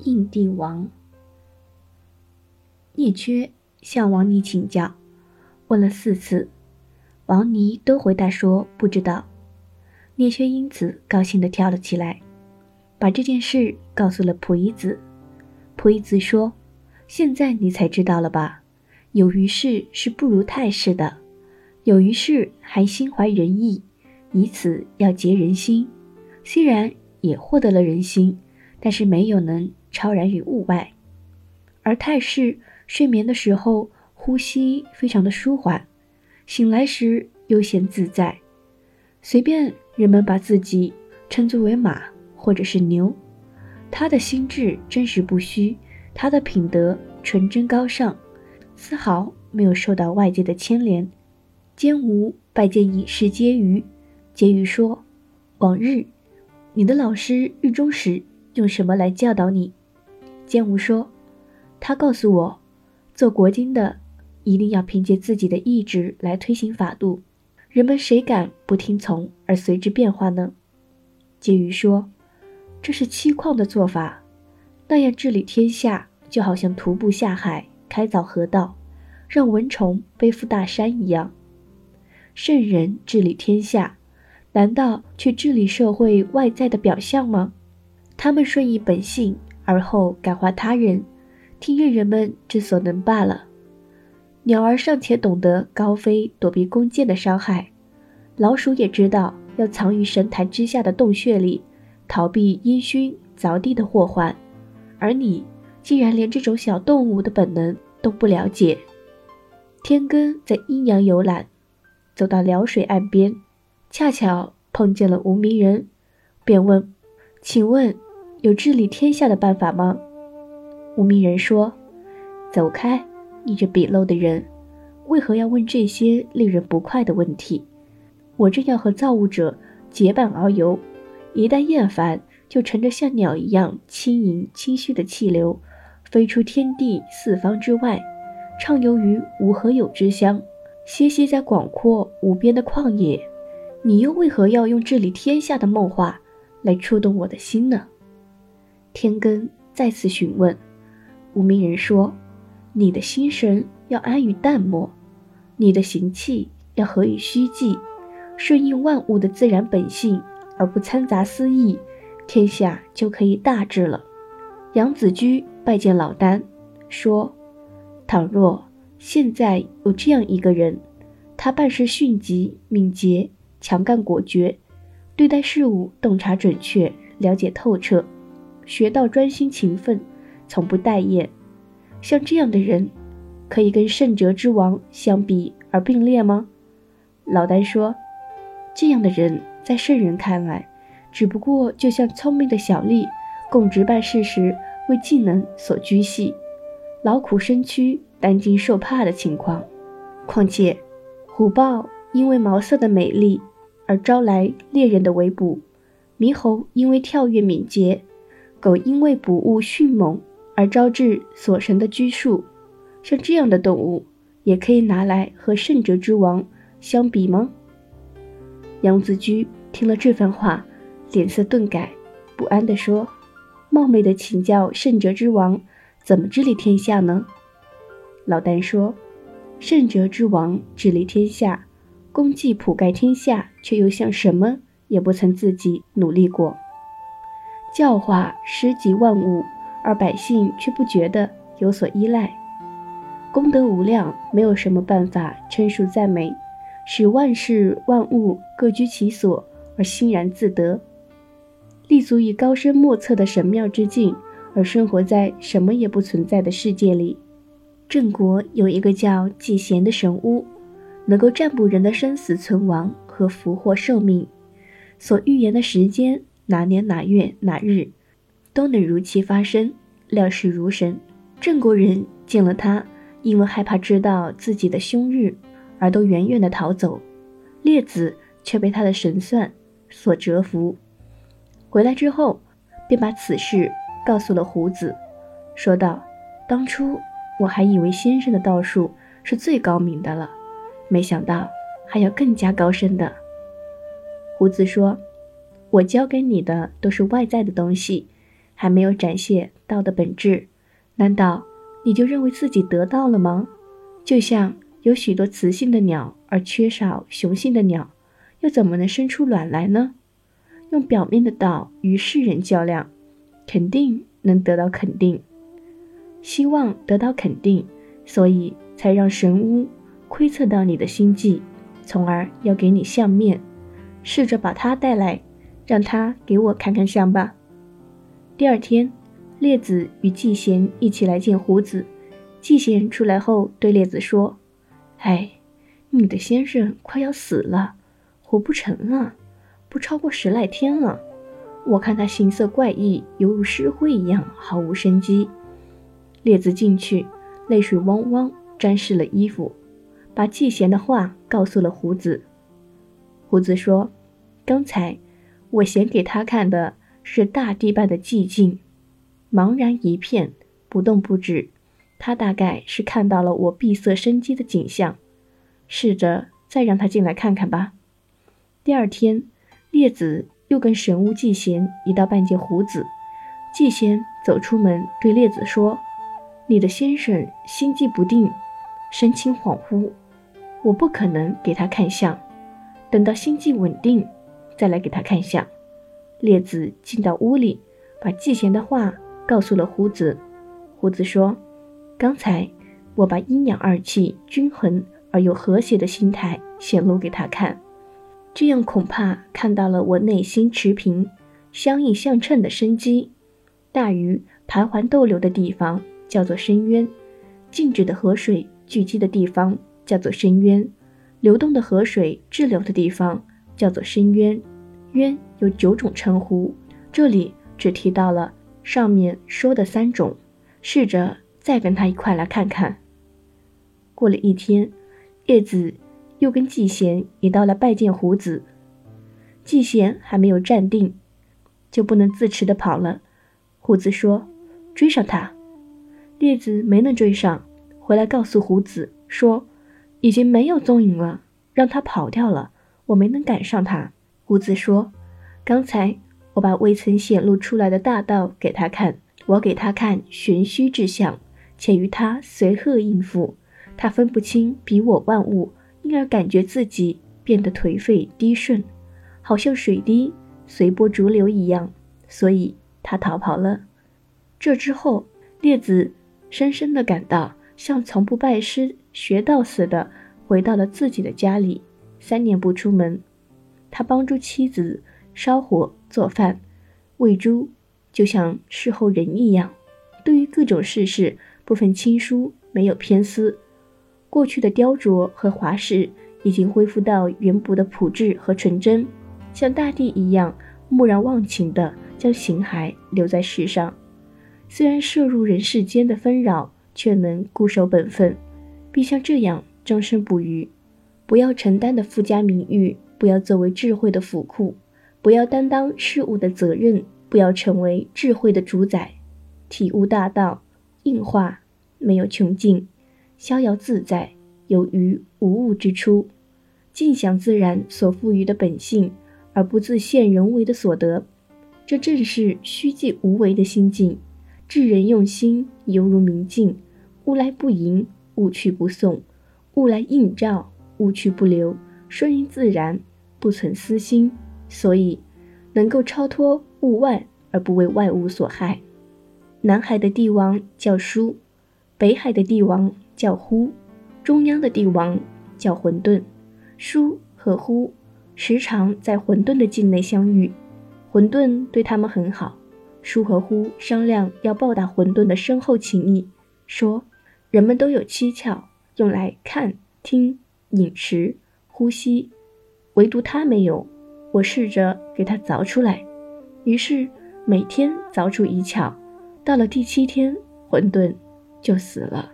印帝王。聂缺向王尼请教，问了四次，王尼都回答说不知道。聂缺因此高兴地跳了起来，把这件事告诉了溥仪子。溥仪子说：“现在你才知道了吧？有于事是不如太师的，有于事还心怀仁义，以此要结人心。虽然也获得了人心。”但是没有能超然于物外，而太师睡眠的时候呼吸非常的舒缓，醒来时悠闲自在，随便人们把自己称作为马或者是牛，他的心智真实不虚，他的品德纯真高尚，丝毫没有受到外界的牵连。兼吾拜见以是皆余，皆余说：“往日你的老师日中时。”用什么来教导你？坚吾说：“他告诉我，做国君的一定要凭借自己的意志来推行法度，人们谁敢不听从而随之变化呢？”婕妤说：“这是凄旷的做法，那样治理天下，就好像徒步下海开凿河道，让蚊虫背负大山一样。圣人治理天下，难道去治理社会外在的表象吗？”他们顺应本性，而后感化他人，听任人们之所能罢了。鸟儿尚且懂得高飞躲避弓箭的伤害，老鼠也知道要藏于神坛之下的洞穴里，逃避烟熏凿地的祸患。而你竟然连这种小动物的本能都不了解。天根在阴阳游览，走到辽水岸边，恰巧碰见了无名人，便问：“请问？”有治理天下的办法吗？无名人说：“走开，你这鄙陋的人，为何要问这些令人不快的问题？我正要和造物者结伴遨游，一旦厌烦，就乘着像鸟一样轻盈清虚的气流，飞出天地四方之外，畅游于无何有之乡，歇息在广阔无边的旷野。你又为何要用治理天下的梦话来触动我的心呢？”天根再次询问，无名人说：“你的心神要安于淡漠，你的行气要合于虚寂，顺应万物的自然本性，而不掺杂私意，天下就可以大治了。”杨子居拜见老丹，说：“倘若现在有这样一个人，他办事迅疾敏捷，强干果决，对待事物洞察准确，了解透彻。”学到专心勤奋，从不怠厌。像这样的人，可以跟圣哲之王相比而并列吗？老丹说：“这样的人在圣人看来，只不过就像聪明的小吏，供职办事时为技能所拘系，劳苦身躯，担惊受怕的情况。况且，虎豹因为毛色的美丽而招来猎人的围捕，猕猴因为跳跃敏捷。”狗因为捕物迅猛而招致所神的拘束，像这样的动物也可以拿来和圣哲之王相比吗？杨子居听了这番话，脸色顿改，不安地说：“冒昧的请教圣哲之王，怎么治理天下呢？”老旦说：“圣哲之王治理天下，功绩普盖天下，却又像什么也不曾自己努力过。”教化施及万物，而百姓却不觉得有所依赖，功德无量，没有什么办法称述赞美，使万事万物各居其所而欣然自得，立足于高深莫测的神妙之境，而生活在什么也不存在的世界里。郑国有一个叫季贤的神巫，能够占卜人的生死存亡和福祸寿命，所预言的时间。哪年哪月哪日，都能如期发生，料事如神。郑国人见了他，因为害怕知道自己的凶日，而都远远的逃走。列子却被他的神算所折服，回来之后，便把此事告诉了胡子，说道：“当初我还以为先生的道术是最高明的了，没想到还有更加高深的。”胡子说。我教给你的都是外在的东西，还没有展现道的本质，难道你就认为自己得到了吗？就像有许多雌性的鸟而缺少雄性的鸟，又怎么能生出卵来呢？用表面的道与世人较量，肯定能得到肯定，希望得到肯定，所以才让神巫窥测到你的心计，从而要给你相面。试着把它带来，让他给我看看相吧。第二天，列子与季贤一起来见胡子。季贤出来后对列子说：“哎，你的先生快要死了，活不成了，不超过十来天了。我看他形色怪异，犹如尸灰一样，毫无生机。”列子进去，泪水汪汪，沾湿了衣服，把季贤的话告诉了胡子。胡子说。刚才我显给他看的是大地般的寂静，茫然一片，不动不止。他大概是看到了我闭塞生机的景象，试着再让他进来看看吧。第二天，列子又跟神巫季贤一道拜见胡子。季贤走出门，对列子说：“你的先生心悸不定，神情恍惚，我不可能给他看相，等到心悸稳定。”再来给他看相。列子进到屋里，把季贤的话告诉了胡子。胡子说：“刚才我把阴阳二气均衡而又和谐的心态显露给他看，这样恐怕看到了我内心持平、相应相称的生机。大鱼盘桓逗留的地方叫做深渊，静止的河水聚集的地方叫做深渊，流动的河水滞留的地方。”叫做深渊，渊有九种称呼，这里只提到了上面说的三种。试着再跟他一块来看看。过了一天，叶子又跟季贤也到了拜见胡子。季贤还没有站定，就不能自持的跑了。胡子说：“追上他。”叶子没能追上，回来告诉胡子说：“已经没有踪影了，让他跑掉了。”我没能赶上他，胡子说：“刚才我把未曾显露出来的大道给他看，我给他看玄虚之象，且与他随和应付。他分不清彼我万物，因而感觉自己变得颓废低顺，好像水滴随波逐流一样，所以他逃跑了。这之后，列子深深地感到像从不拜师学道似的，回到了自己的家里。”三年不出门，他帮助妻子烧火做饭、喂猪，就像侍候人一样。对于各种事事不分亲疏，没有偏私。过去的雕琢和华饰已经恢复到原本的朴质和纯真，像大地一样木然忘情地将形骸留在世上。虽然涉入人世间的纷扰，却能固守本分，并像这样终身不渝。不要承担的附加名誉，不要作为智慧的府库，不要担当事物的责任，不要成为智慧的主宰。体悟大道，应化没有穷尽，逍遥自在，有余无物之初，尽享自然所赋予的本性，而不自陷人为的所得。这正是虚寂无为的心境。智人用心，犹如明镜，物来不迎，物去不送，物来映照。物去不留，顺应自然，不存私心，所以能够超脱物外而不为外物所害。南海的帝王叫书，北海的帝王叫呼，中央的帝王叫混沌。书和呼时常在混沌的境内相遇，混沌对他们很好。书和呼商量要报答混沌的深厚情谊，说人们都有七窍，用来看、听。饮食、呼吸，唯独他没有。我试着给他凿出来，于是每天凿出一窍。到了第七天，混沌就死了。